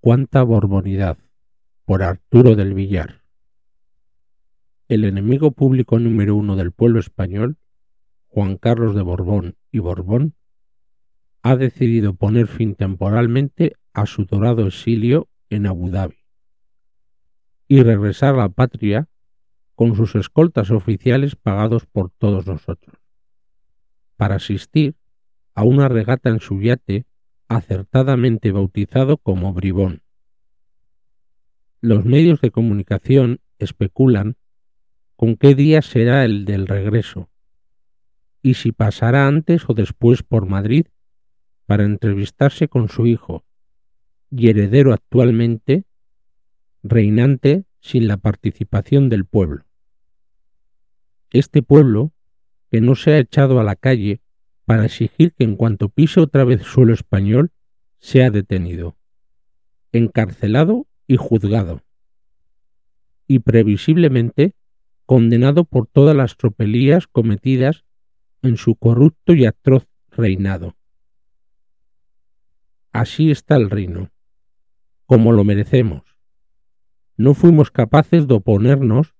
Cuánta Borbonidad, por Arturo del Villar. El enemigo público número uno del pueblo español, Juan Carlos de Borbón y Borbón, ha decidido poner fin temporalmente a su dorado exilio en Abu Dhabi y regresar a la patria con sus escoltas oficiales pagados por todos nosotros, para asistir a una regata en su yate acertadamente bautizado como Bribón. Los medios de comunicación especulan con qué día será el del regreso y si pasará antes o después por Madrid para entrevistarse con su hijo y heredero actualmente reinante sin la participación del pueblo. Este pueblo, que no se ha echado a la calle para exigir que en cuanto pise otra vez suelo español sea detenido, encarcelado y juzgado, y previsiblemente condenado por todas las tropelías cometidas en su corrupto y atroz reinado. Así está el reino, como lo merecemos. No fuimos capaces de oponernos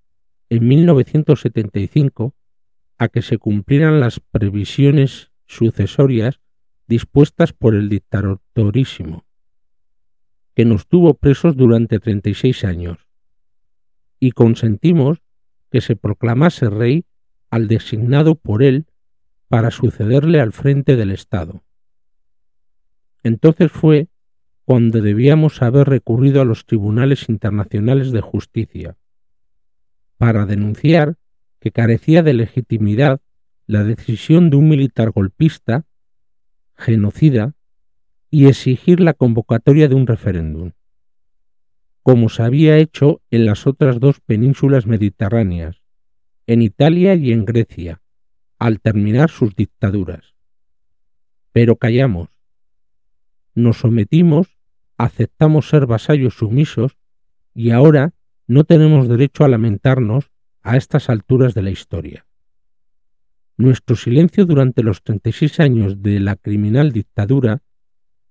en 1975 a que se cumplieran las previsiones sucesorias dispuestas por el dictadorísimo, que nos tuvo presos durante 36 años, y consentimos que se proclamase rey al designado por él para sucederle al frente del Estado. Entonces fue cuando debíamos haber recurrido a los tribunales internacionales de justicia, para denunciar que carecía de legitimidad la decisión de un militar golpista, genocida, y exigir la convocatoria de un referéndum, como se había hecho en las otras dos penínsulas mediterráneas, en Italia y en Grecia, al terminar sus dictaduras. Pero callamos. Nos sometimos, aceptamos ser vasallos sumisos y ahora no tenemos derecho a lamentarnos a estas alturas de la historia. Nuestro silencio durante los 36 años de la criminal dictadura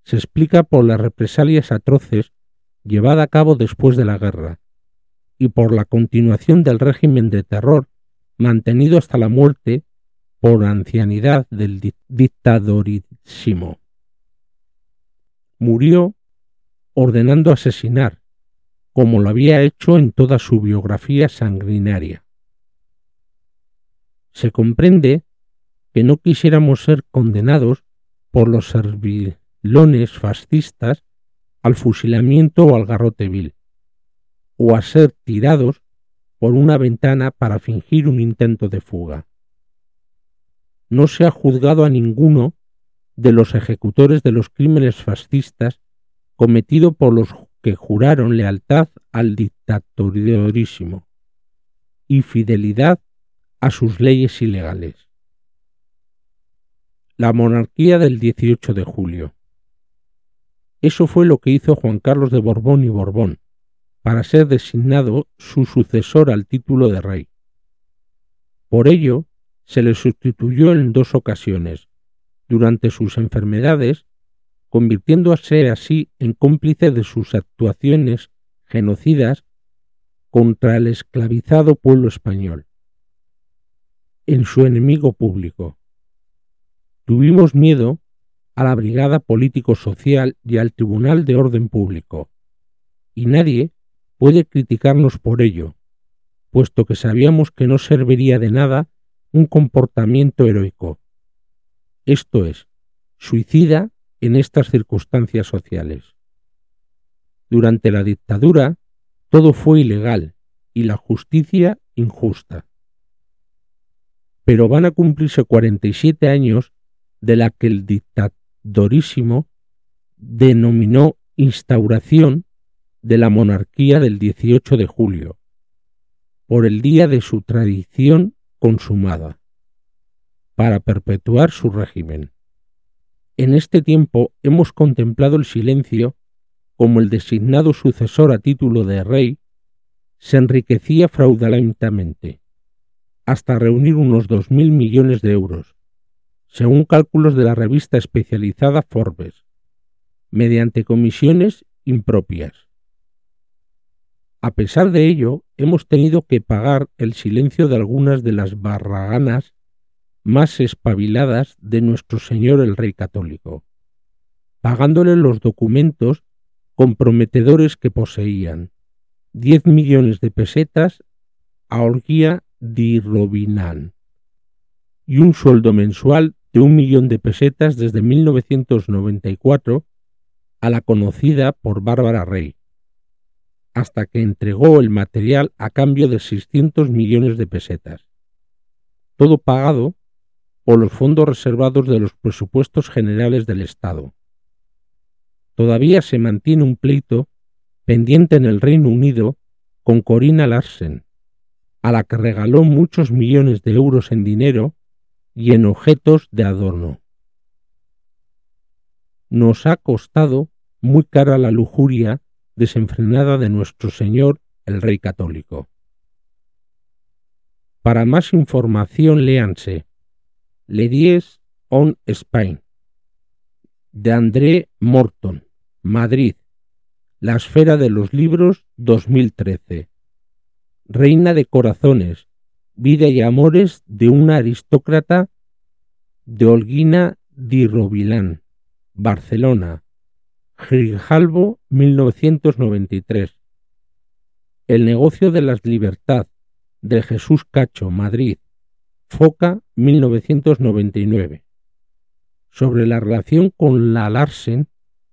se explica por las represalias atroces llevadas a cabo después de la guerra y por la continuación del régimen de terror mantenido hasta la muerte por ancianidad del dictadorísimo. Murió ordenando asesinar, como lo había hecho en toda su biografía sanguinaria se comprende que no quisiéramos ser condenados por los servilones fascistas al fusilamiento o al garrote vil, o a ser tirados por una ventana para fingir un intento de fuga. No se ha juzgado a ninguno de los ejecutores de los crímenes fascistas cometido por los que juraron lealtad al dictadorísimo y fidelidad a sus leyes ilegales. La monarquía del 18 de julio. Eso fue lo que hizo Juan Carlos de Borbón y Borbón, para ser designado su sucesor al título de rey. Por ello, se le sustituyó en dos ocasiones, durante sus enfermedades, convirtiéndose así en cómplice de sus actuaciones genocidas contra el esclavizado pueblo español en su enemigo público. Tuvimos miedo a la Brigada Político-Social y al Tribunal de Orden Público, y nadie puede criticarnos por ello, puesto que sabíamos que no serviría de nada un comportamiento heroico, esto es, suicida en estas circunstancias sociales. Durante la dictadura todo fue ilegal y la justicia injusta pero van a cumplirse 47 años de la que el dictadorísimo denominó instauración de la monarquía del 18 de julio, por el día de su tradición consumada, para perpetuar su régimen. En este tiempo hemos contemplado el silencio como el designado sucesor a título de rey se enriquecía fraudulentamente hasta reunir unos 2.000 millones de euros, según cálculos de la revista especializada Forbes, mediante comisiones impropias. A pesar de ello, hemos tenido que pagar el silencio de algunas de las barraganas más espabiladas de nuestro Señor el Rey Católico, pagándole los documentos comprometedores que poseían, diez millones de pesetas a Orguía di Robinan y un sueldo mensual de un millón de pesetas desde 1994 a la conocida por Bárbara Rey, hasta que entregó el material a cambio de 600 millones de pesetas. Todo pagado por los fondos reservados de los presupuestos generales del Estado. Todavía se mantiene un pleito pendiente en el Reino Unido con Corina Larsen, a la que regaló muchos millones de euros en dinero y en objetos de adorno. Nos ha costado muy cara la lujuria desenfrenada de nuestro Señor el Rey Católico. Para más información léanse Le Dies on Spain de André Morton, Madrid, La Esfera de los Libros 2013. Reina de Corazones, Vida y Amores de una aristócrata de Olguina di Rovilán, Barcelona, Grijalbo 1993. El negocio de la libertad de Jesús Cacho, Madrid, Foca 1999. Sobre la relación con la Larsen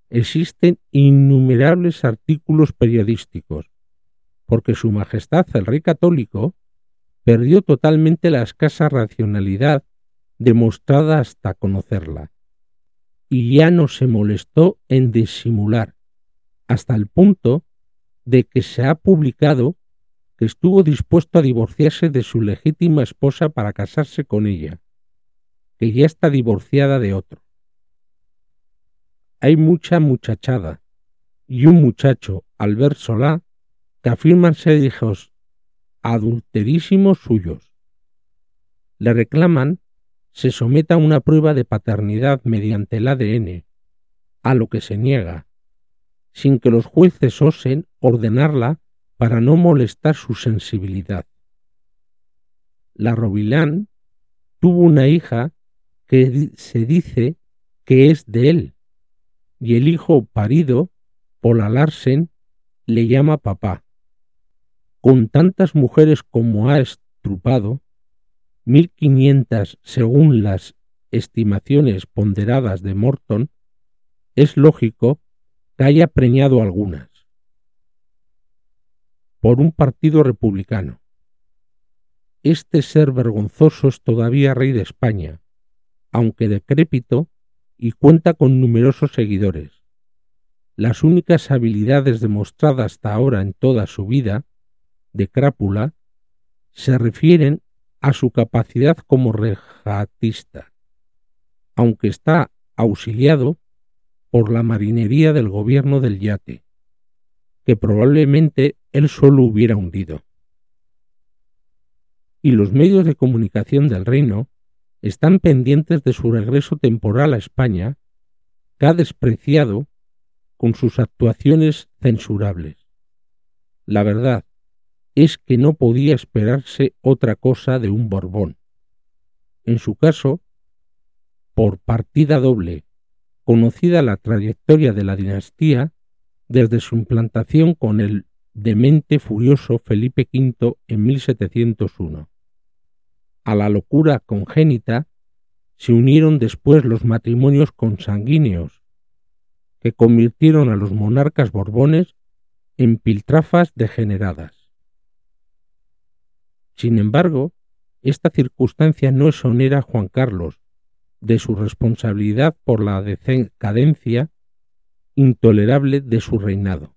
existen innumerables artículos periodísticos, porque Su Majestad el Rey Católico perdió totalmente la escasa racionalidad demostrada hasta conocerla y ya no se molestó en disimular, hasta el punto de que se ha publicado que estuvo dispuesto a divorciarse de su legítima esposa para casarse con ella, que ya está divorciada de otro. Hay mucha muchachada y un muchacho, Albert Solá, que afirman ser hijos adulterísimos suyos. Le reclaman se someta a una prueba de paternidad mediante el ADN, a lo que se niega, sin que los jueces osen ordenarla para no molestar su sensibilidad. La Robilán tuvo una hija que se dice que es de él, y el hijo parido, Paula Larsen, le llama papá. Con tantas mujeres como ha estrupado, 1500 según las estimaciones ponderadas de Morton, es lógico que haya preñado algunas por un partido republicano. Este ser vergonzoso es todavía rey de España, aunque decrépito y cuenta con numerosos seguidores. Las únicas habilidades demostradas hasta ahora en toda su vida de crápula se refieren a su capacidad como regatista, aunque está auxiliado por la marinería del gobierno del yate, que probablemente él solo hubiera hundido. Y los medios de comunicación del reino están pendientes de su regreso temporal a España, que ha despreciado con sus actuaciones censurables. La verdad, es que no podía esperarse otra cosa de un Borbón. En su caso, por partida doble, conocida la trayectoria de la dinastía desde su implantación con el demente furioso Felipe V en 1701. A la locura congénita se unieron después los matrimonios consanguíneos, que convirtieron a los monarcas borbones en piltrafas degeneradas. Sin embargo, esta circunstancia no exonera a Juan Carlos de su responsabilidad por la decadencia intolerable de su reinado.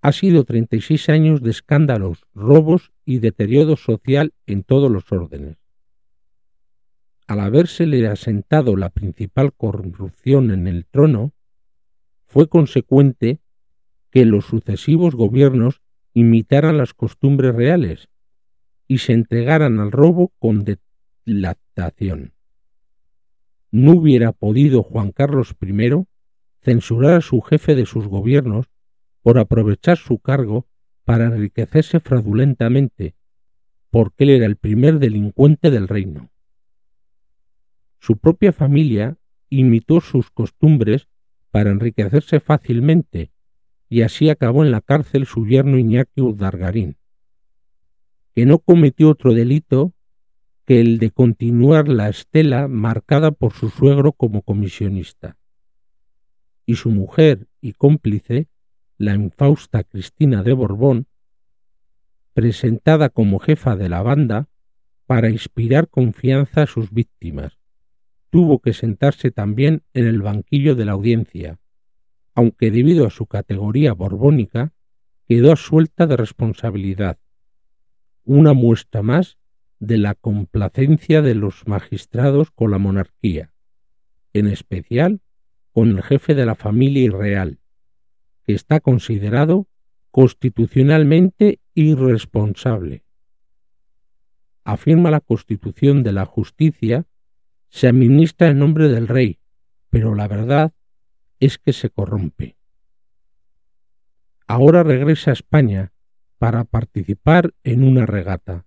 Ha sido 36 años de escándalos, robos y deterioro social en todos los órdenes. Al habérsele asentado la principal corrupción en el trono, fue consecuente que los sucesivos gobiernos imitaran las costumbres reales y se entregaran al robo con dilatación. No hubiera podido Juan Carlos I censurar a su jefe de sus gobiernos por aprovechar su cargo para enriquecerse fraudulentamente, porque él era el primer delincuente del reino. Su propia familia imitó sus costumbres para enriquecerse fácilmente, y así acabó en la cárcel su yerno Iñaki Urdargarín, que no cometió otro delito que el de continuar la estela marcada por su suegro como comisionista. Y su mujer y cómplice, la infausta Cristina de Borbón, presentada como jefa de la banda para inspirar confianza a sus víctimas, tuvo que sentarse también en el banquillo de la audiencia, aunque debido a su categoría borbónica quedó suelta de responsabilidad. Una muestra más de la complacencia de los magistrados con la monarquía, en especial con el jefe de la familia real, que está considerado constitucionalmente irresponsable. Afirma la Constitución de la Justicia, se administra en nombre del rey, pero la verdad es que se corrompe. Ahora regresa a España para participar en una regata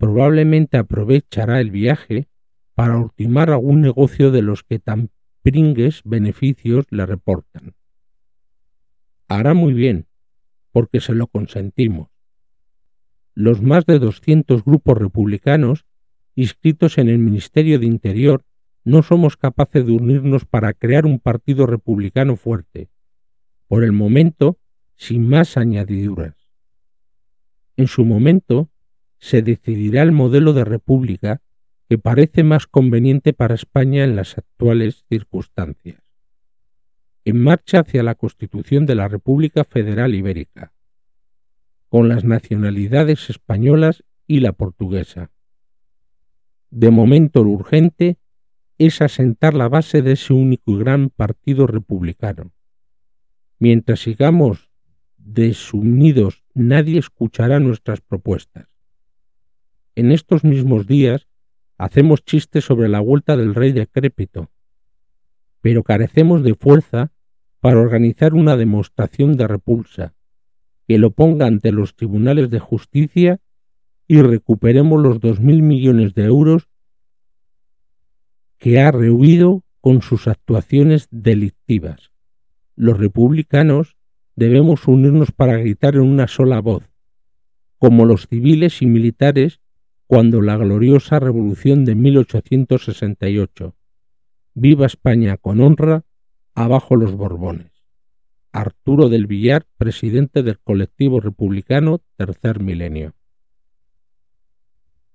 probablemente aprovechará el viaje para ultimar algún negocio de los que tan pringues beneficios le reportan. Hará muy bien, porque se lo consentimos. Los más de 200 grupos republicanos inscritos en el Ministerio de Interior no somos capaces de unirnos para crear un partido republicano fuerte, por el momento sin más añadiduras. En su momento se decidirá el modelo de república que parece más conveniente para España en las actuales circunstancias. En marcha hacia la constitución de la República Federal Ibérica, con las nacionalidades españolas y la portuguesa. De momento lo urgente es asentar la base de ese único y gran partido republicano. Mientras sigamos desunidos, nadie escuchará nuestras propuestas en estos mismos días hacemos chistes sobre la vuelta del rey decrépito, pero carecemos de fuerza para organizar una demostración de repulsa, que lo ponga ante los tribunales de justicia y recuperemos los dos mil millones de euros que ha rehuido con sus actuaciones delictivas. Los republicanos debemos unirnos para gritar en una sola voz, como los civiles y militares cuando la gloriosa Revolución de 1868. Viva España con honra, abajo los Borbones. Arturo del Villar, presidente del colectivo republicano Tercer Milenio.